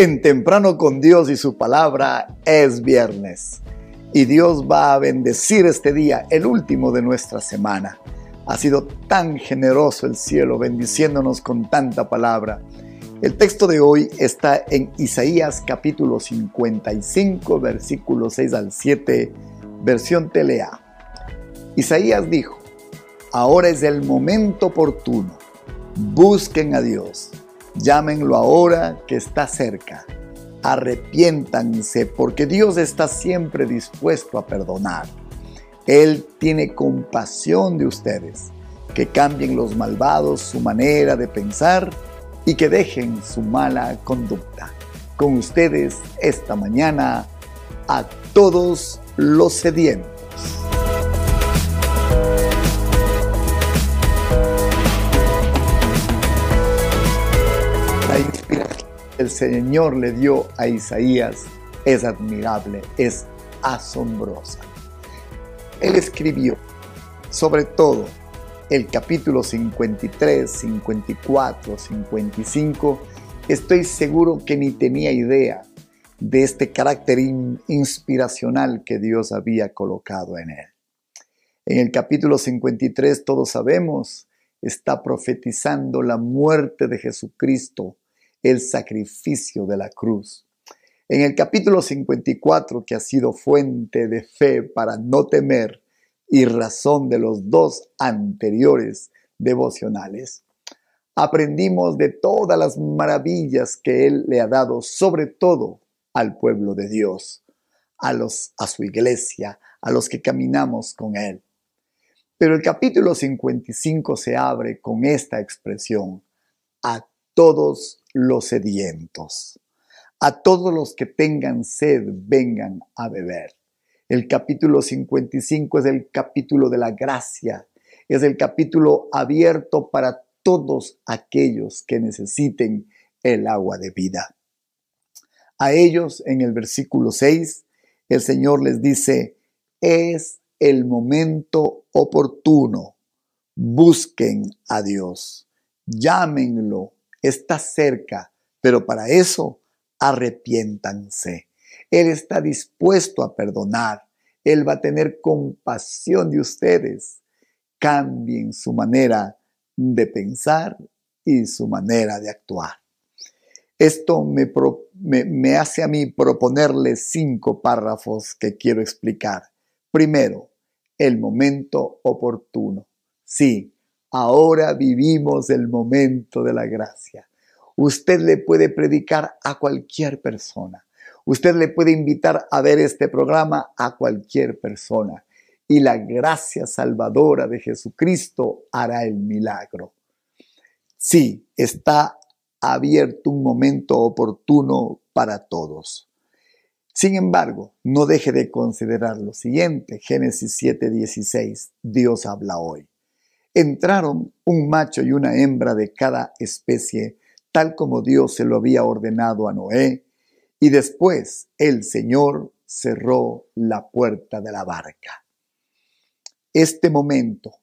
En Temprano con Dios y su palabra es viernes. Y Dios va a bendecir este día, el último de nuestra semana. Ha sido tan generoso el cielo bendiciéndonos con tanta palabra. El texto de hoy está en Isaías capítulo 55, versículos 6 al 7, versión Telea. Isaías dijo, ahora es el momento oportuno. Busquen a Dios Llámenlo ahora que está cerca. Arrepiéntanse porque Dios está siempre dispuesto a perdonar. Él tiene compasión de ustedes. Que cambien los malvados su manera de pensar y que dejen su mala conducta. Con ustedes esta mañana a todos los sedientos. El Señor le dio a Isaías es admirable, es asombrosa. Él escribió, sobre todo, el capítulo 53, 54, 55. Estoy seguro que ni tenía idea de este carácter inspiracional que Dios había colocado en él. En el capítulo 53, todos sabemos, está profetizando la muerte de Jesucristo el sacrificio de la cruz. En el capítulo 54, que ha sido fuente de fe para no temer y razón de los dos anteriores devocionales, aprendimos de todas las maravillas que Él le ha dado, sobre todo al pueblo de Dios, a, los, su iglesia, a los que caminamos con Él. Pero el capítulo 55 se abre con esta expresión, a todos los sedientos. A todos los que tengan sed, vengan a beber. El capítulo 55 es el capítulo de la gracia, es el capítulo abierto para todos aquellos que necesiten el agua de vida. A ellos, en el versículo 6, el Señor les dice, es el momento oportuno. Busquen a Dios, llámenlo, está cerca, pero para eso arrepiéntanse. Él está dispuesto a perdonar. Él va a tener compasión de ustedes. Cambien su manera de pensar y su manera de actuar. Esto me, hace a mí proponerles cinco párrafos que quiero explicar. Primero, el momento oportuno. Sí, Ahora vivimos el momento de la gracia. Usted le puede predicar a cualquier persona. Usted le puede invitar a ver este programa a cualquier persona. Y la gracia salvadora de Jesucristo hará el milagro. Sí, está abierto un momento oportuno para todos. Sin embargo, no deje de considerar lo siguiente. Génesis 7:16. Dios habla hoy entraron un macho y una hembra de cada especie, tal como Dios se lo había ordenado a Noé, y después el Señor cerró la puerta de la barca. Este momento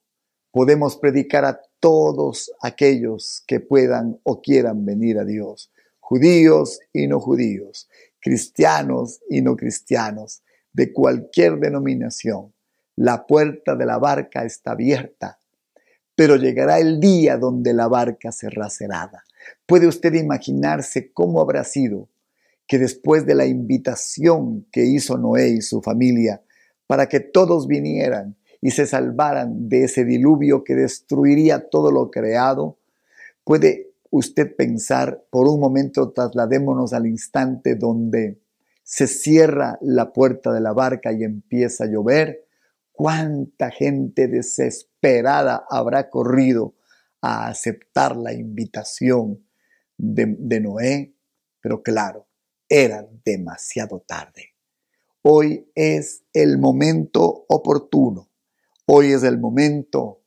podemos predicar a todos aquellos que puedan o quieran venir a Dios, judíos y no judíos, cristianos y no cristianos, de cualquier denominación. La puerta de la barca está abierta pero llegará el día donde la barca será cerrada. ¿Puede usted imaginarse cómo habrá sido que después de la invitación que hizo Noé y su familia para que todos vinieran y se salvaran de ese diluvio que destruiría todo lo creado, puede usted pensar por un momento, trasladémonos al instante donde se cierra la puerta de la barca y empieza a llover, cuánta gente desesperada habrá corrido a aceptar la invitación de, Noé, pero claro, era demasiado tarde. Hoy es el momento oportuno. Hoy es el momento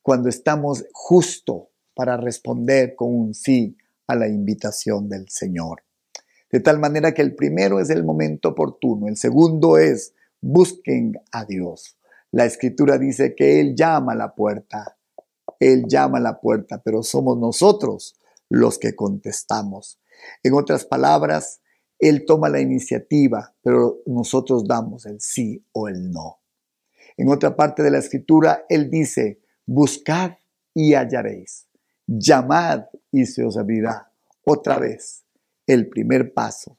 cuando estamos justo para responder con un sí a la invitación del Señor. De tal manera que el primero es el momento oportuno, el segundo es busquen a Dios. La escritura dice que Él llama a la puerta, Él llama a la puerta, pero somos nosotros los que contestamos. En otras palabras, Él toma la iniciativa, pero nosotros damos el sí o el no. En otra parte de la escritura, Él dice, buscad y hallaréis, llamad y se os abrirá. Otra vez, el primer paso,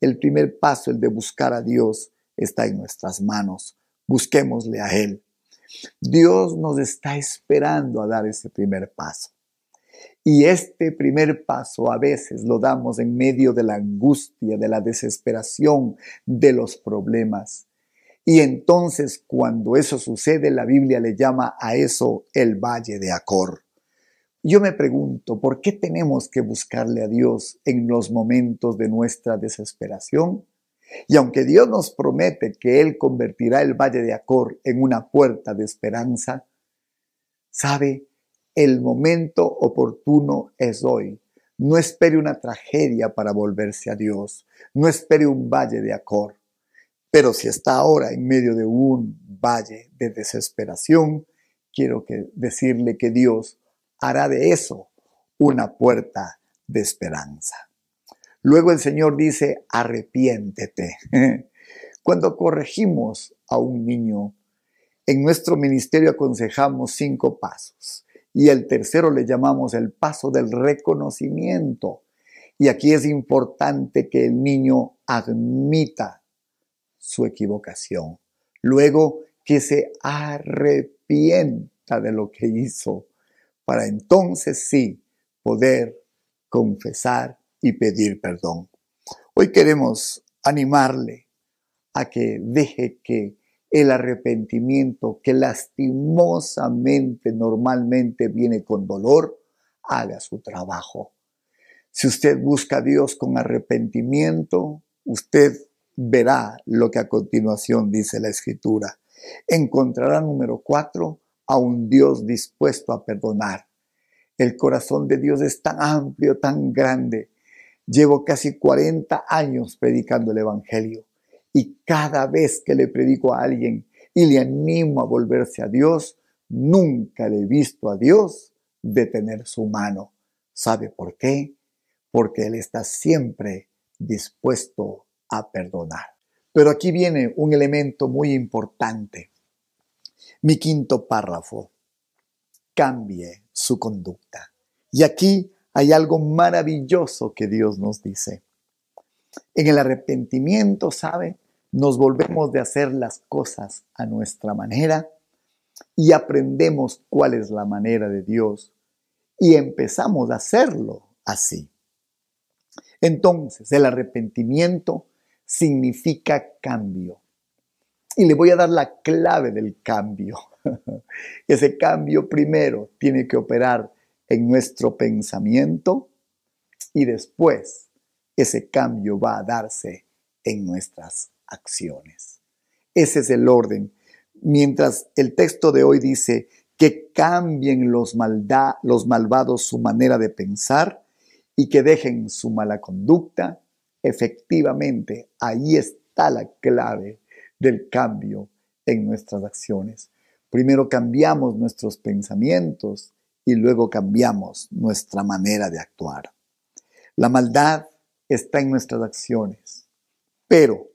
el primer paso, el de buscar a Dios, está en nuestras manos. Busquémosle a Él. Dios nos está esperando a dar ese primer paso. Y este primer paso a veces lo damos en medio de la angustia, de la desesperación, de los problemas. Y entonces cuando eso sucede, la Biblia le llama a eso el valle de Acor. Yo me pregunto, ¿por qué tenemos que buscarle a Dios en los momentos de nuestra desesperación? Y aunque Dios nos promete que Él convertirá el valle de Acor en una puerta de esperanza, sabe, el momento oportuno es hoy. No espere una tragedia para volverse a Dios. No espere un valle de Acor. Pero si está ahora en medio de un valle de desesperación, quiero decirle que Dios hará de eso una puerta de esperanza. Luego el Señor dice, arrepiéntete. Cuando corregimos a un niño, en nuestro ministerio aconsejamos cinco pasos y el tercero le llamamos el paso del reconocimiento. Y aquí es importante que el niño admita su equivocación. Luego que se arrepienta de lo que hizo, para entonces sí poder confesar y pedir perdón. Hoy queremos animarle a que deje que el arrepentimiento que lastimosamente normalmente viene con dolor, haga su trabajo. Si usted busca a Dios con arrepentimiento, usted verá lo que a continuación dice la escritura. Encontrará número cuatro a un Dios dispuesto a perdonar. El corazón de Dios es tan amplio, tan grande. Llevo casi 40 años predicando el Evangelio y cada vez que le predico a alguien y le animo a volverse a Dios, nunca le he visto a Dios detener su mano. ¿Sabe por qué? Porque Él está siempre dispuesto a perdonar. Pero aquí viene un elemento muy importante. Mi quinto párrafo. Cambie su conducta. Y aquí hay algo maravilloso que Dios nos dice. En el arrepentimiento, ¿sabe? Nos volvemos de hacer las cosas a nuestra manera y aprendemos cuál es la manera de Dios y empezamos a hacerlo así. Entonces, el arrepentimiento significa cambio. Y le voy a dar la clave del cambio. Ese cambio primero tiene que operar en nuestro pensamiento y después ese cambio va a darse en nuestras acciones. Ese es el orden. Mientras el texto de hoy dice que cambien los, los malvados su manera de pensar y que dejen su mala conducta, efectivamente ahí está la clave del cambio en nuestras acciones. Primero cambiamos nuestros pensamientos y luego cambiamos nuestra manera de actuar. La maldad está en nuestras acciones, pero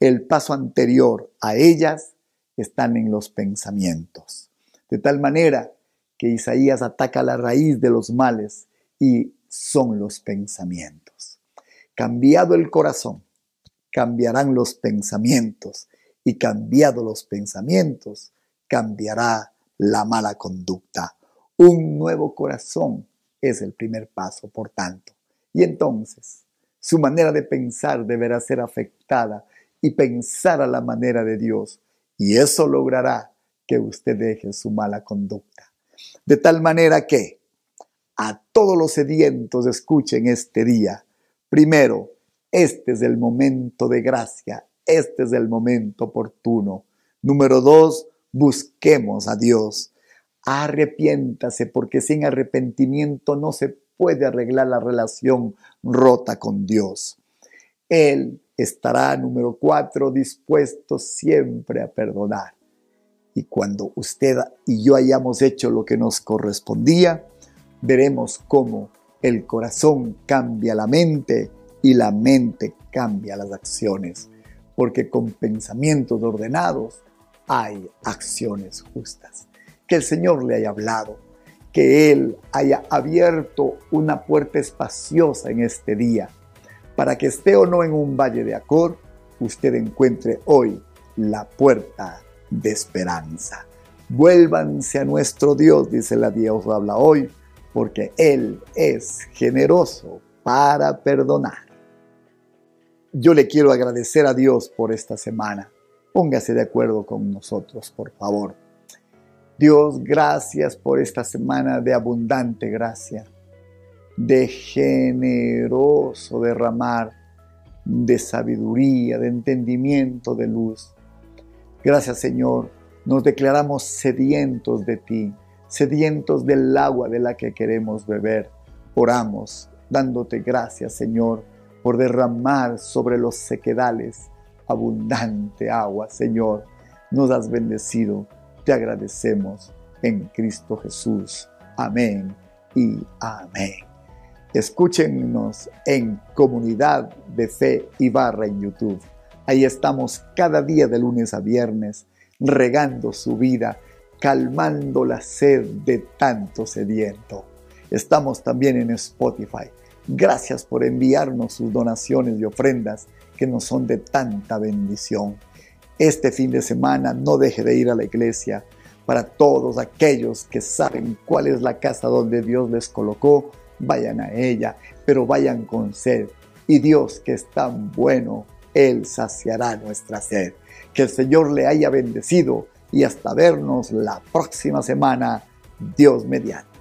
el paso anterior a ellas están en los pensamientos. De tal manera que Isaías ataca la raíz de los males y son los pensamientos. Cambiado el corazón, cambiarán los pensamientos y cambiado los pensamientos, cambiará la mala conducta. Un nuevo corazón es el primer paso, por tanto. Y entonces, su manera de pensar deberá ser afectada y pensar a la manera de Dios. Y eso logrará que usted deje su mala conducta. De tal manera que a todos los sedientos escuchen este día. Primero, este es el momento de gracia, este es el momento oportuno. Número dos, busquemos a Dios. Arrepiéntase porque sin arrepentimiento no se puede arreglar la relación rota con Dios. Él estará, número cuatro, dispuesto siempre a perdonar. Y cuando usted y yo hayamos hecho lo que nos correspondía, veremos cómo El corazón cambia la mente y la mente cambia las acciones, porque con pensamientos ordenados hay acciones justas. Que el Señor le haya hablado, que Él haya abierto una puerta espaciosa en este día, para que esté o no en un valle de Acor, usted encuentre hoy la puerta de esperanza. Vuélvanse a nuestro Dios, dice la Dios habla hoy, porque Él es generoso para perdonar. Yo le quiero agradecer a Dios por esta semana. Póngase de acuerdo con nosotros, por favor. Dios, gracias por esta semana de abundante gracia, de generoso derramar de sabiduría, de entendimiento, de luz. Gracias Señor, nos declaramos sedientos de ti, sedientos del agua de la que queremos beber. Oramos dándote gracias Señor por derramar sobre los sequedales abundante agua, Señor. Nos has bendecido, te agradecemos en Cristo Jesús. Amén y amén. Escúchenos en Comunidad de Fe y Barra en YouTube. Ahí estamos cada día de lunes a viernes, regando su vida, calmando la sed de tanto sediento. Estamos también en Spotify. Gracias por enviarnos sus donaciones y ofrendas que nos son de tanta bendición. Este fin de semana no deje de ir a la iglesia. Para todos aquellos que saben cuál es la casa donde Dios les colocó, vayan a ella, pero vayan con sed. Y Dios que es tan bueno, Él saciará nuestra sed. Que el Señor le haya bendecido y hasta vernos la próxima semana, Dios mediante.